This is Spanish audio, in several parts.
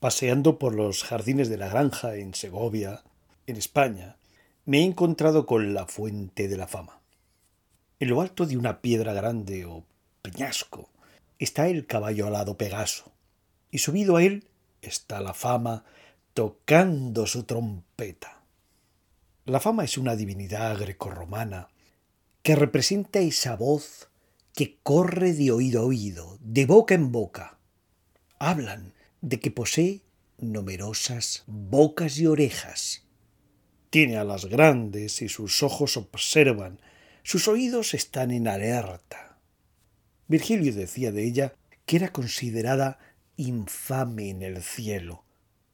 Paseando por los jardines de la granja en Segovia, en España, me he encontrado con la fuente de la fama. En lo alto de una piedra grande o peñasco está el caballo alado Pegaso, y subido a él está la fama tocando su trompeta. La fama es una divinidad grecorromana que representa esa voz que corre de oído a oído, de boca en boca. Hablan de que posee numerosas bocas y orejas. Tiene alas grandes y sus ojos observan, sus oídos están en alerta. Virgilio decía de ella que era considerada infame en el cielo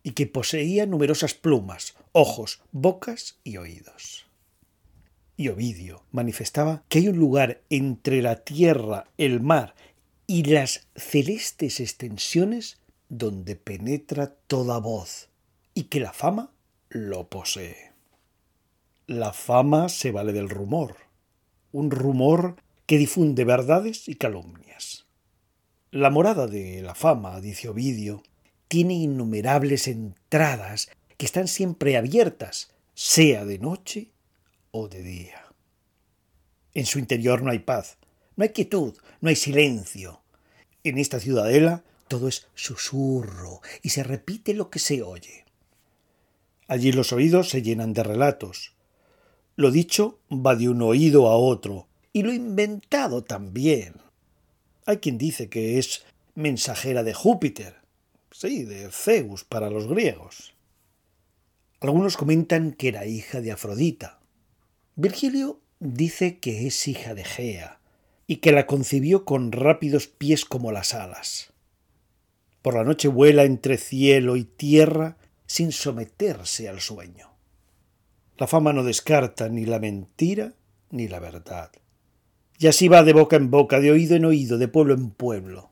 y que poseía numerosas plumas, ojos, bocas y oídos. Y Ovidio manifestaba que hay un lugar entre la tierra, el mar y las celestes extensiones donde penetra toda voz y que la fama lo posee. La fama se vale del rumor, un rumor que difunde verdades y calumnias. La morada de la fama, dice Ovidio, tiene innumerables entradas que están siempre abiertas, sea de noche o de día. En su interior no hay paz, no hay quietud, no hay silencio. En esta ciudadela todo es susurro y se repite lo que se oye. Allí los oídos se llenan de relatos. Lo dicho va de un oído a otro y lo inventado también. Hay quien dice que es mensajera de Júpiter, sí, de Zeus para los griegos. Algunos comentan que era hija de Afrodita. Virgilio dice que es hija de Gea y que la concibió con rápidos pies como las alas. Por la noche vuela entre cielo y tierra sin someterse al sueño. La fama no descarta ni la mentira ni la verdad. Y así va de boca en boca, de oído en oído, de pueblo en pueblo.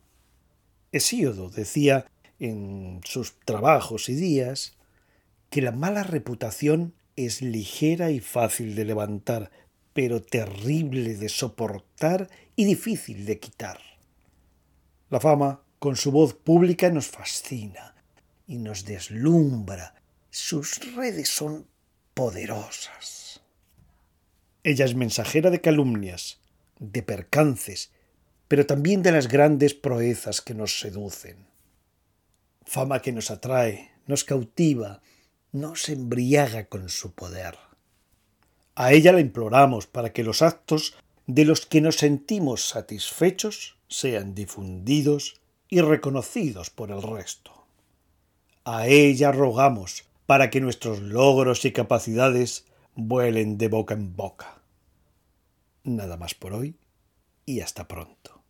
Hesíodo decía en sus trabajos y días que la mala reputación es ligera y fácil de levantar, pero terrible de soportar y difícil de quitar. La fama con su voz pública nos fascina y nos deslumbra. Sus redes son poderosas. Ella es mensajera de calumnias, de percances, pero también de las grandes proezas que nos seducen. Fama que nos atrae, nos cautiva, nos embriaga con su poder. A ella la imploramos para que los actos de los que nos sentimos satisfechos sean difundidos y reconocidos por el resto. A ella rogamos para que nuestros logros y capacidades vuelen de boca en boca. Nada más por hoy y hasta pronto.